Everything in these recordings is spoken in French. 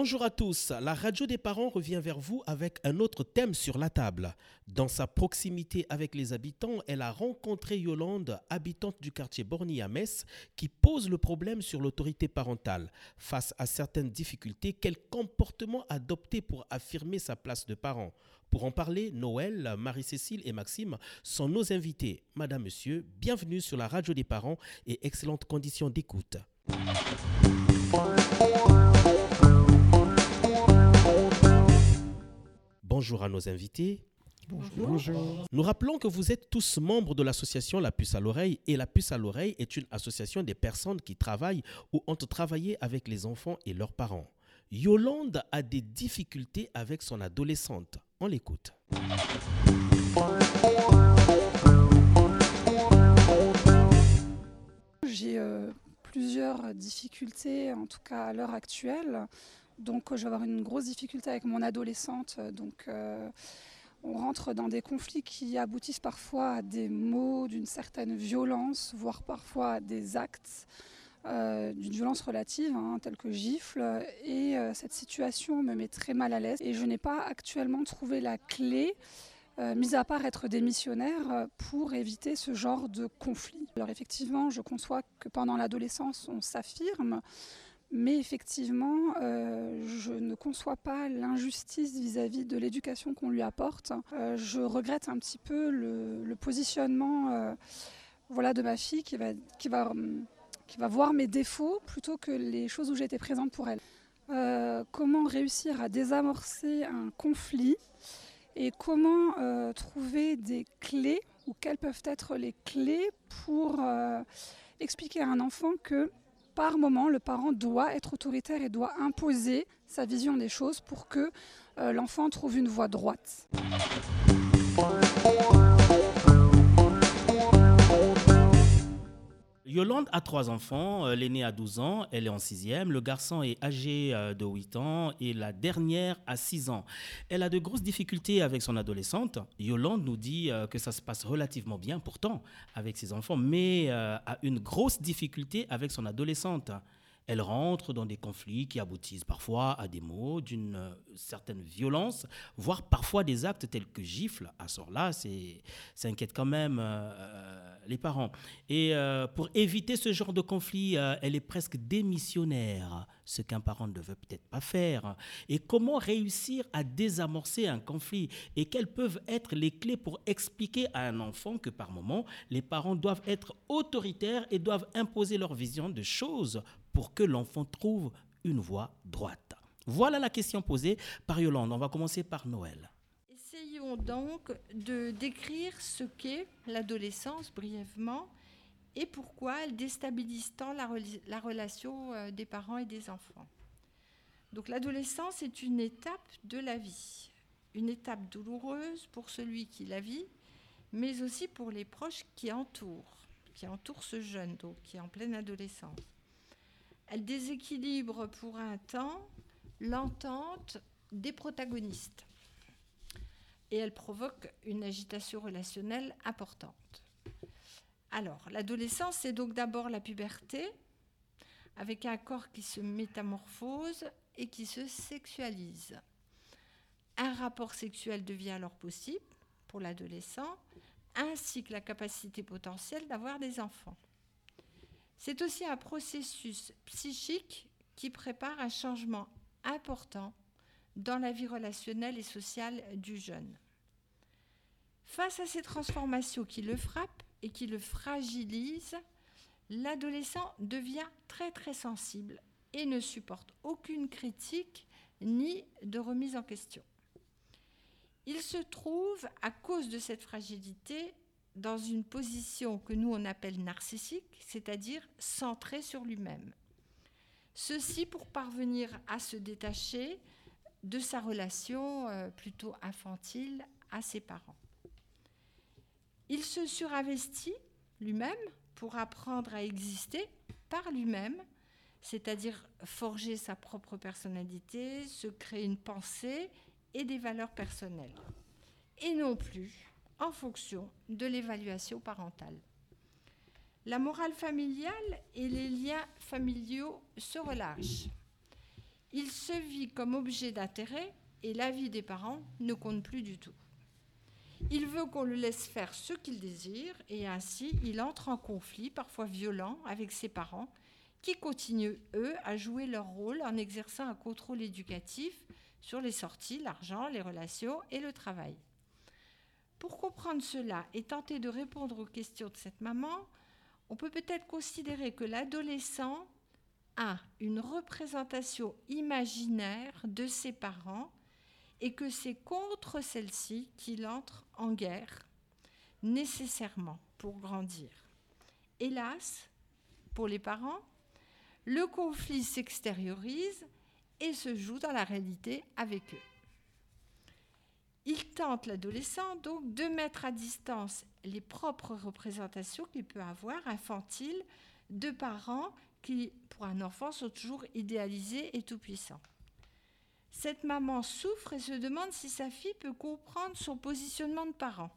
Bonjour à tous, la radio des parents revient vers vous avec un autre thème sur la table. Dans sa proximité avec les habitants, elle a rencontré Yolande, habitante du quartier Borny à Metz, qui pose le problème sur l'autorité parentale. Face à certaines difficultés, quel comportement adopter pour affirmer sa place de parent? Pour en parler, Noël, Marie-Cécile et Maxime sont nos invités. Madame, Monsieur, bienvenue sur la radio des parents et excellentes conditions d'écoute. Bonjour à nos invités. Bonjour. Nous rappelons que vous êtes tous membres de l'association La Puce à l'oreille et La Puce à l'oreille est une association des personnes qui travaillent ou ont travaillé avec les enfants et leurs parents. Yolande a des difficultés avec son adolescente. On l'écoute. J'ai euh, plusieurs difficultés, en tout cas à l'heure actuelle. Donc, euh, je vais avoir une grosse difficulté avec mon adolescente. Donc, euh, on rentre dans des conflits qui aboutissent parfois à des mots d'une certaine violence, voire parfois à des actes euh, d'une violence relative, hein, telle que gifle. Et euh, cette situation me met très mal à l'aise. Et je n'ai pas actuellement trouvé la clé, euh, mis à part être démissionnaire, euh, pour éviter ce genre de conflit. Alors effectivement, je conçois que pendant l'adolescence, on s'affirme. Mais effectivement, euh, je ne conçois pas l'injustice vis-à-vis de l'éducation qu'on lui apporte. Euh, je regrette un petit peu le, positionnement euh, voilà, de ma fille qui va, qui, va, qui va voir mes défauts plutôt que les choses où j'étais présente pour elle. Comment réussir à désamorcer un conflit et comment trouver des clés ou quelles peuvent être les clés pour expliquer à un enfant que par moment, le parent doit être autoritaire et doit imposer sa vision des choses pour que euh, l'enfant trouve une voie droite. Yolande a trois enfants. euh, L'aîné a 12 ans, elle est en sixième. Le garçon est âgé euh, de 8 ans et la dernière a 6 ans. Elle a de grosses difficultés avec son adolescente. Yolande nous dit euh, que ça se passe relativement bien pourtant avec ses enfants, mais a une grosse difficulté avec son adolescente. Elle rentre dans des conflits qui aboutissent parfois à des mots d'une euh, certaine violence, voire parfois des actes tels que gifles. À ce là c'est, ça inquiète quand même euh, les parents. Et euh, pour éviter ce genre de conflit, elle est presque démissionnaire, ce qu'un parent ne veut peut-être pas faire. Et comment réussir à désamorcer un conflit? Et quelles peuvent être les clés pour expliquer à un enfant que par moment, les parents doivent être autoritaires et doivent imposer leur vision de choses pour que l'enfant trouve une voie droite Voilà la question posée par Yolande. On va commencer par Noël. Essayons donc de décrire ce qu'est l'adolescence brièvement et pourquoi elle déstabilise tant la, la relation euh, des parents et des enfants. Donc l'adolescence est une étape de la vie, une étape douloureuse pour celui qui la vit, mais aussi pour les proches qui entourent, qui entourent ce jeune, donc qui est en pleine adolescence. Elle déséquilibre pour un temps l'entente des protagonistes et elle provoque une agitation relationnelle importante. Alors, l'adolescence, c'est donc d'abord la puberté, avec un corps qui se métamorphose et qui se sexualise. Un rapport sexuel devient alors possible pour l'adolescent, ainsi que la capacité potentielle d'avoir des enfants. C'est aussi un processus psychique qui prépare un changement important dans la vie relationnelle et sociale du jeune. Face à ces transformations qui le frappent et qui le fragilisent, l'adolescent devient très très sensible et ne supporte aucune critique ni de remise en question. Il se trouve, à cause de cette fragilité, dans une position que nous on appelle narcissique, c'est-à-dire centré sur lui-même. Ceci pour parvenir à se détacher de sa relation euh, plutôt infantile à ses parents. Il se surinvestit lui-même pour apprendre à exister par lui-même, c'est-à-dire forger sa propre personnalité, se créer une pensée et des valeurs personnelles, et non plus en fonction de l'évaluation parentale. La morale familiale et les liens familiaux se relâchent. il se vit comme objet d'intérêt et l'avis des parents ne compte plus du tout. Il veut qu'on le laisse faire ce qu'il désire et ainsi il entre en conflit, parfois violent, avec ses parents qui continuent, eux, à jouer leur rôle en exerçant un contrôle éducatif sur les sorties, l'argent, les relations et le travail. Pour comprendre cela et tenter de répondre aux questions de cette maman, on peut peut-être considérer que l'adolescent a une représentation imaginaire de ses parents et que c'est contre celle-ci qu'il entre en guerre nécessairement pour grandir. Hélas, pour les parents, le conflit s'extériorise et se joue dans la réalité avec eux. Il tente l'adolescent donc de mettre à distance les propres représentations qu'il peut avoir infantiles de parents qui, pour un enfant, sont toujours idéalisés et tout-puissants. Cette maman souffre et se demande si sa fille peut comprendre son positionnement de parent.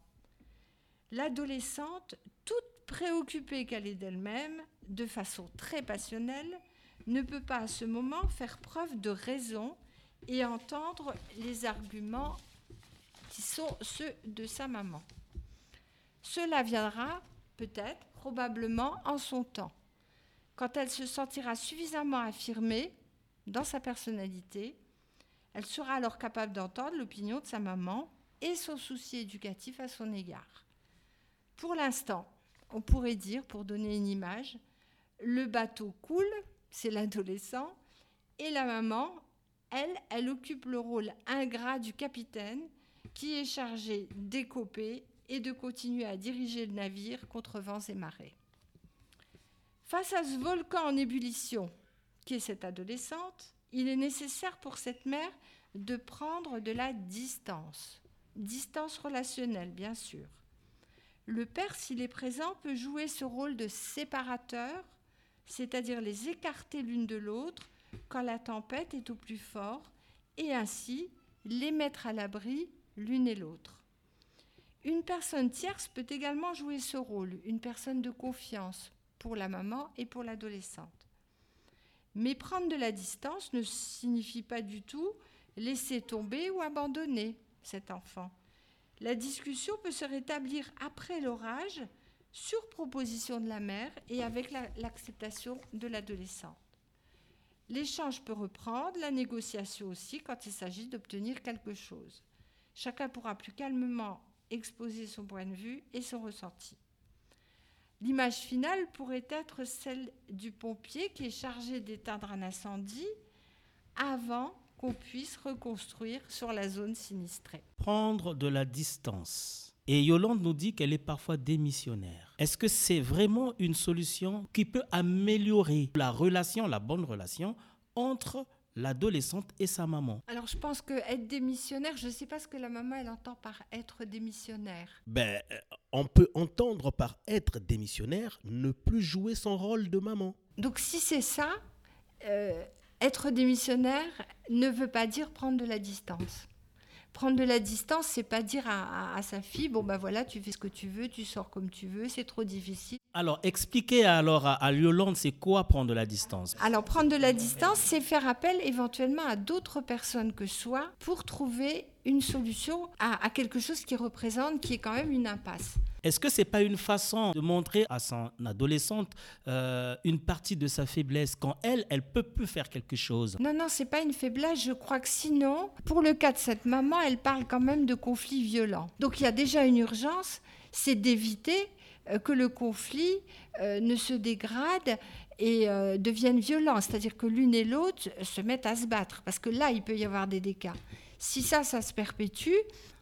L'adolescente, toute préoccupée qu'elle est d'elle-même, de façon très passionnelle, ne peut pas à ce moment faire preuve de raison et entendre les arguments qui sont ceux de sa maman. Cela viendra peut-être, probablement, en son temps, quand elle se sentira suffisamment affirmée dans sa personnalité, elle sera alors capable d'entendre l'opinion de sa maman et son souci éducatif à son égard. Pour l'instant, on pourrait dire, pour donner une image, le bateau coule, c'est l'adolescent, et la maman, elle, elle occupe le rôle ingrat du capitaine qui est chargé d'écoper et de continuer à diriger le navire contre vents et marées. Face à ce volcan en ébullition qui est cette adolescente, il est nécessaire pour cette mère de prendre de la distance, distance relationnelle bien sûr. Le père, s'il est présent, peut jouer ce rôle de séparateur, c'est-à-dire les écarter l'une de l'autre quand la tempête est au plus fort, et ainsi les mettre à l'abri l'une et l'autre. Une personne tierce peut également jouer ce rôle, une personne de confiance pour la maman et pour l'adolescente. Mais prendre de la distance ne signifie pas du tout laisser tomber ou abandonner cet enfant. La discussion peut se rétablir après l'orage sur proposition de la mère et avec l'acceptation de l'adolescente. L'échange peut reprendre, la négociation aussi quand il s'agit d'obtenir quelque chose. Chacun pourra plus calmement exposer son point de vue et son ressenti. L'image finale pourrait être celle du pompier qui est chargé d'éteindre un incendie avant qu'on puisse reconstruire sur la zone sinistrée. Prendre de la distance. Et Yolande nous dit qu'elle est parfois démissionnaire. Est-ce que c'est vraiment une solution qui peut améliorer la relation, la bonne relation entre l'adolescente et sa maman. Alors je pense que être démissionnaire, je ne sais pas ce que la maman elle entend par être démissionnaire. Ben, euh, on peut entendre par être démissionnaire ne plus jouer son rôle de maman. Donc si c'est ça, euh, être démissionnaire ne veut pas dire prendre de la distance. Prendre de la distance, c'est pas dire à, sa fille bon ben voilà, tu fais ce que tu veux, tu sors comme tu veux, c'est trop difficile. Alors expliquez alors à, à Yolande, c'est quoi prendre de la distance? Alors prendre de la distance, c'est faire appel éventuellement à d'autres personnes que soi pour trouver une solution à, quelque chose qui représente, qui est quand même une impasse. Est-ce que c'est pas une façon de montrer à son adolescente euh, une partie de sa faiblesse quand elle, elle peut plus faire quelque chose? Non, non, c'est pas une faiblesse. Je crois que sinon, pour le cas de cette maman, elle parle quand même de conflits violents. Donc il y a déjà une urgence, c'est d'éviter euh, que le conflit euh, ne se dégrade et devienne violent, c'est-à-dire que l'une et l'autre se mettent à se battre, parce que là, il peut y avoir des dégâts. Si ça, ça se perpétue,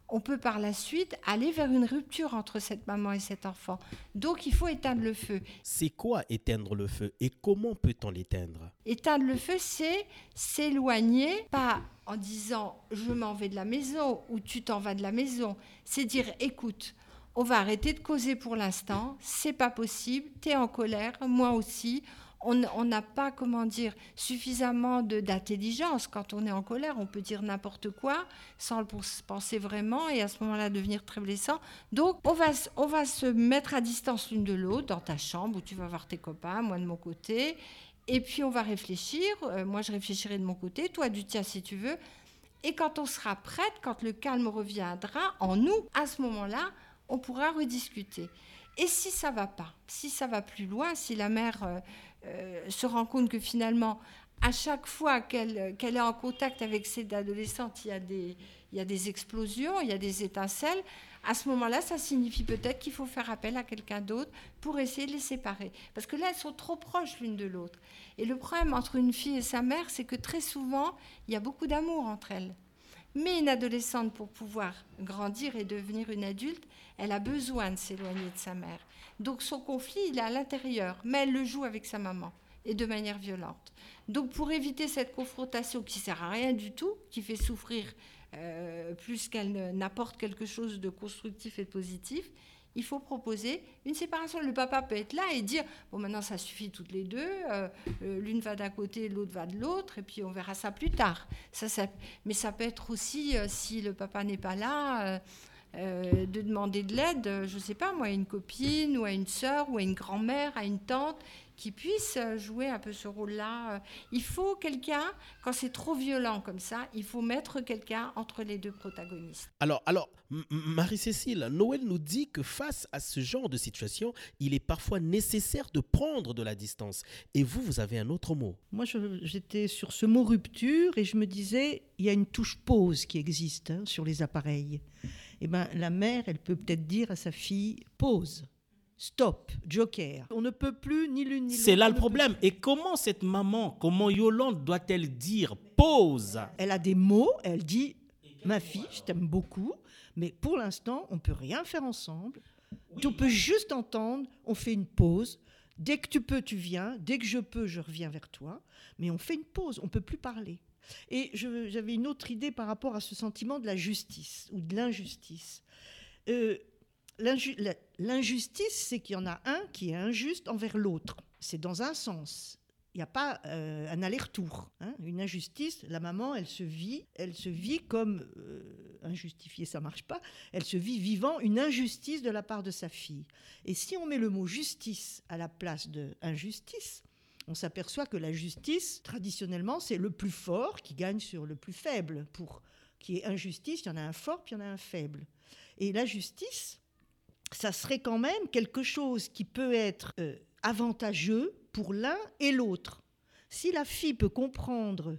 on peut par la suite aller vers une rupture entre cette maman et cet enfant. Donc il faut éteindre le feu. C'est quoi éteindre le feu et comment peut-on l'éteindre? Éteindre le feu, c'est s'éloigner, pas en disant je m'en vais de la maison ou tu t'en vas de la maison. C'est dire écoute, on va arrêter de causer pour l'instant, c'est pas possible, tu es en colère, moi aussi on n'a pas, comment dire, suffisamment d'intelligence. Quand on est en colère, on peut dire n'importe quoi sans le penser vraiment et à ce moment-là devenir très blessant. Donc, on va, on va se mettre à distance l'une de l'autre dans ta chambre où tu vas voir tes copains, moi de mon côté. Et puis on va réfléchir. Euh, moi, je réfléchirai de mon côté, toi du tien si tu veux. Et quand on sera prête, quand le calme reviendra en nous, à ce moment-là, on pourra rediscuter. Et si ça va pas, si ça va plus loin, si la mère euh, euh, se rend compte que finalement, à chaque fois qu'elle est en contact avec cette adolescente, il y, a des, il y a des explosions, il y a des étincelles, à ce moment-là, ça signifie peut-être qu'il faut faire appel à quelqu'un d'autre pour essayer de les séparer. Parce que là, elles sont trop proches l'une de l'autre. Et le problème entre une fille et sa mère, c'est que très souvent, il y a beaucoup d'amour entre elles. Mais une adolescente, pour pouvoir grandir et devenir une adulte, elle a besoin de s'éloigner de sa mère. Donc son conflit, il est à l'intérieur, mais elle le joue avec sa maman et de manière violente. Donc pour éviter cette confrontation qui sert à rien du tout, qui fait souffrir euh, plus qu'elle n'apporte quelque chose de constructif et de positif, il faut proposer une séparation. Le papa peut être là et dire bon maintenant ça suffit toutes les deux, euh, euh, l'une va d'un côté, l'autre va de l'autre, et puis on verra ça plus tard. Ça, mais ça peut être aussi si le papa n'est pas là. De demander de l'aide, je ne sais pas moi, à une copine ou à une sœur ou à une grand-mère, à une tante qui puisse euh, jouer un peu ce rôle-là. Euh, il faut quelqu'un, quand c'est trop violent comme ça, il faut mettre quelqu'un entre les deux protagonistes. Alors, alors Marie-Cécile, Noël nous dit que face à ce genre de situation, il est parfois nécessaire de prendre de la distance. Et vous, vous avez un autre mot. Moi, j'étais sur ce mot rupture et je me disais, il y a une touche pause qui existe hein, sur les appareils. Eh ben, la mère, elle peut peut-être dire à sa fille, pause. Stop, Joker. On ne peut plus ni l'une ni l'autre. C'est là le problème. Et comment cette maman, comment Yolande doit-elle dire pause? Elle a des mots, elle dit Ma fille, je t'aime beaucoup, mais pour l'instant, on ne peut rien faire ensemble. On peut juste entendre, on fait une pause. Dès que tu peux, tu viens. Dès que je peux, je reviens vers toi. Mais on fait une pause, on ne peut plus parler. Et j'avais une autre idée par rapport à ce sentiment de la justice ou de l'injustice. Euh, L'injustice, c'est qu'il y en a un qui est injuste envers l'autre. C'est dans un sens. Il n'y a pas euh, un aller-retour. Hein. Une injustice, la maman, elle se vit, elle se vit comme euh, injustifiée, ça marche pas. Elle se vit vivant une injustice de la part de sa fille. Et si on met le mot justice à la place de injustice, on s'aperçoit que la justice, traditionnellement, c'est le plus fort qui gagne sur le plus faible. Pour qu'il y ait injustice, il y en a un fort, puis il y en a un faible. Et la justice, ça serait quand même quelque chose qui peut être euh, avantageux pour l'un et l'autre. Si la fille peut comprendre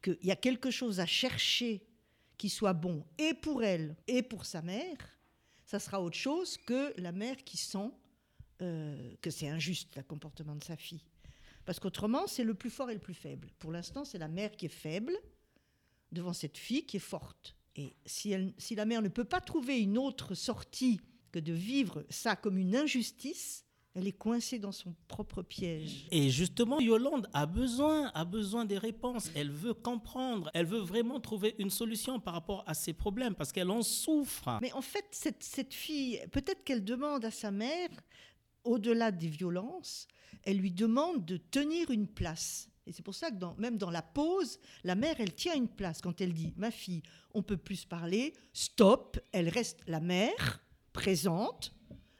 qu'il y a quelque chose à chercher qui soit bon et pour elle et pour sa mère, ça sera autre chose que la mère qui sent euh, que c'est injuste le comportement de sa fille. Parce qu'autrement, c'est le plus fort et le plus faible. Pour l'instant, c'est la mère qui est faible devant cette fille qui est forte. Et si, elle, si la mère ne peut pas trouver une autre sortie de vivre ça comme une injustice, elle est coincée dans son propre piège. Et justement, Yolande a besoin, a besoin des réponses. Elle veut comprendre. Elle veut vraiment trouver une solution par rapport à ses problèmes parce qu'elle en souffre. Mais en fait, cette, cette fille, peut-être qu'elle demande à sa mère, au-delà des violences, elle lui demande de tenir une place. Et c'est pour ça que dans, même dans la pause, la mère, elle tient une place. Quand elle dit, ma fille, on peut plus parler, stop, elle reste la mère présente,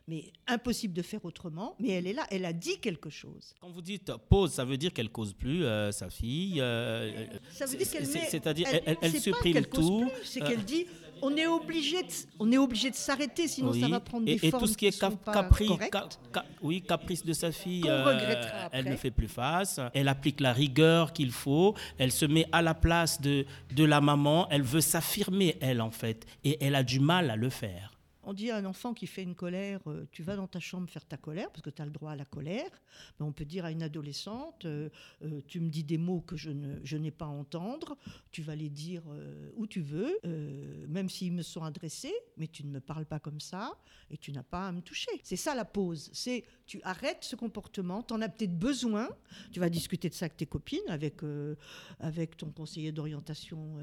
mais impossible de faire autrement. Mais elle est là, elle a dit quelque chose. Quand vous dites pause, ça veut dire qu'elle cause plus euh, sa fille. Euh, ça veut dire qu'elle C'est-à-dire elle, elle, supprime tout. C'est qu'elle dit on est obligé de, on est obligé de s'arrêter, sinon ça va prendre des et, formes Et tout ce qui est oui, caprice de sa fille, euh, elle ne fait plus face. Elle applique la rigueur qu'il faut. Elle se met à la place de, de la maman. Elle veut s'affirmer, elle, en fait. Et elle a du mal à le faire. On dit à un enfant qui fait une colère, euh, tu vas dans ta chambre faire ta colère, parce que tu as le droit à la colère. Mais on peut dire à une adolescente, euh, euh, tu me dis des mots que je, ne, je n'ai pas à entendre, tu vas les dire où tu veux, même s'ils me sont adressés, mais tu ne me parles pas comme ça, et tu n'as pas à me toucher. C'est ça la pause, c'est tu arrêtes ce comportement, tu en as peut-être besoin, tu vas discuter de ça avec tes copines, avec, avec ton conseiller d'orientation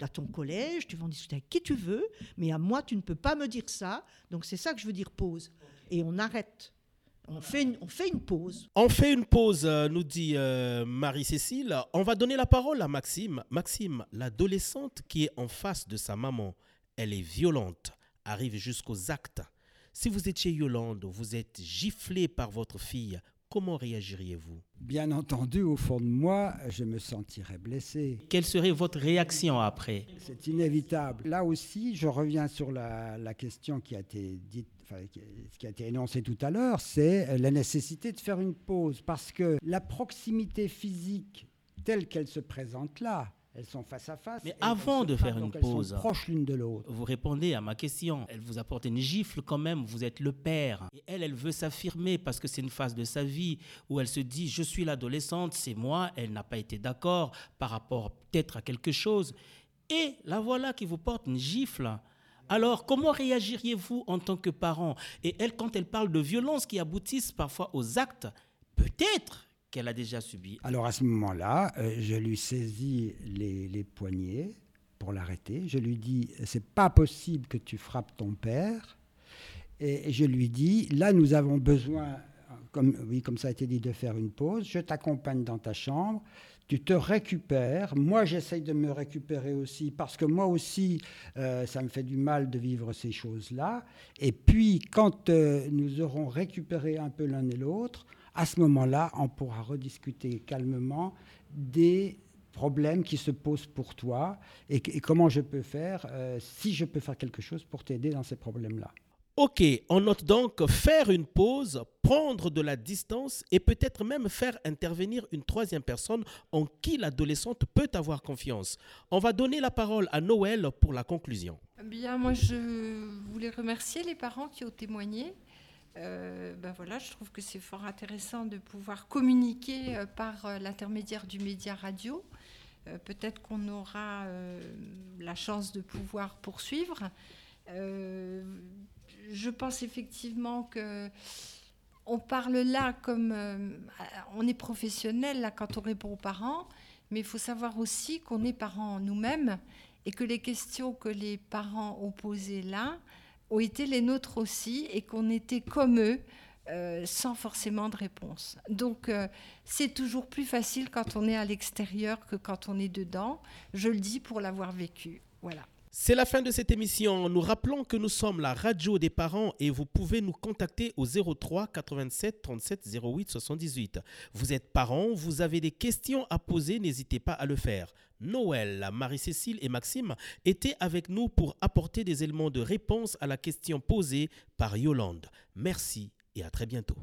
à ton collège, tu vas en discuter avec qui tu veux, mais à moi, tu ne peux pas me dire ça. Donc c'est ça que je veux dire pause. Et on arrête. On fait, une, on fait une pause. On fait une pause, euh, nous dit euh, Marie-Cécile. On va donner la parole à Maxime. Maxime, l'adolescente qui est en face de sa maman, elle est violente, arrive jusqu'aux actes. Si vous étiez Yolande, vous êtes giflé par votre fille, comment réagiriez-vous? Bien entendu, au fond de moi, je me sentirais blessé. Quelle serait votre réaction après? C'est inévitable. Là aussi, je reviens sur la, la question qui a été dite Enfin, qui a été énoncé tout à l'heure, c'est la nécessité de faire une pause. Parce que la proximité physique telle qu'elle se présente là, elles sont face à face. Mais avant de faire une pause, proches l'une de l'autre. Vous répondez à ma question. Elle vous apporte une gifle quand même. Vous êtes le père. Et elle, elle veut s'affirmer parce que c'est une phase de sa vie où elle se dit je suis l'adolescente, c'est moi. Elle n'a pas été d'accord par rapport peut-être à quelque chose. Et la voilà qui vous porte une gifle. Alors, comment réagiriez-vous en tant que parent? Et elle, quand elle parle de violences qui aboutissent parfois aux actes, peut-être qu'elle a déjà subi Alors à ce moment-là, euh, je lui saisis les, poignets pour l'arrêter. Je lui dis c'est pas possible que tu frappes ton père. Et, je lui dis là nous avons besoin, comme oui comme ça a été dit, de faire une pause. Je t'accompagne dans ta chambre. Tu te récupères. Moi, j'essaye de me récupérer aussi parce que moi aussi, euh, ça me fait du mal de vivre ces choses-là. Et puis, quand euh, nous aurons récupéré un peu l'un et l'autre, à ce moment-là, on pourra rediscuter calmement des problèmes qui se posent pour toi et, comment je peux faire, euh, si je peux faire quelque chose pour t'aider dans ces problèmes-là. Ok, on note donc faire une pause, prendre de la distance et peut-être même faire intervenir une troisième personne en qui l'adolescente peut avoir confiance. On va donner la parole à Noël pour la conclusion. Bien, moi je voulais remercier les parents qui ont témoigné euh, ben voilà, je trouve que c'est fort intéressant de pouvoir communiquer euh, par euh, l'intermédiaire du média radio. Peut-être qu'on aura la chance de pouvoir poursuivre. je pense effectivement que on parle là comme on est professionnel là quand on répond aux parents, mais il faut savoir aussi qu'on est parents nous-mêmes et que les questions que les parents ont posées là, ont été les nôtres aussi et qu'on était comme eux. Euh, sans forcément de réponse. Donc euh, c'est toujours plus facile quand on est à l'extérieur que quand on est dedans. Je le dis pour l'avoir vécu. Voilà. C'est la fin de cette émission. Nous rappelons que nous sommes la radio des parents et vous pouvez nous contacter au 03 87 37 08 78. Vous êtes parents, vous avez des questions à poser, n'hésitez pas à le faire. Noël, Marie-Cécile et Maxime étaient avec nous pour apporter des éléments de réponse à la question posée par Yolande. Merci et à très bientôt.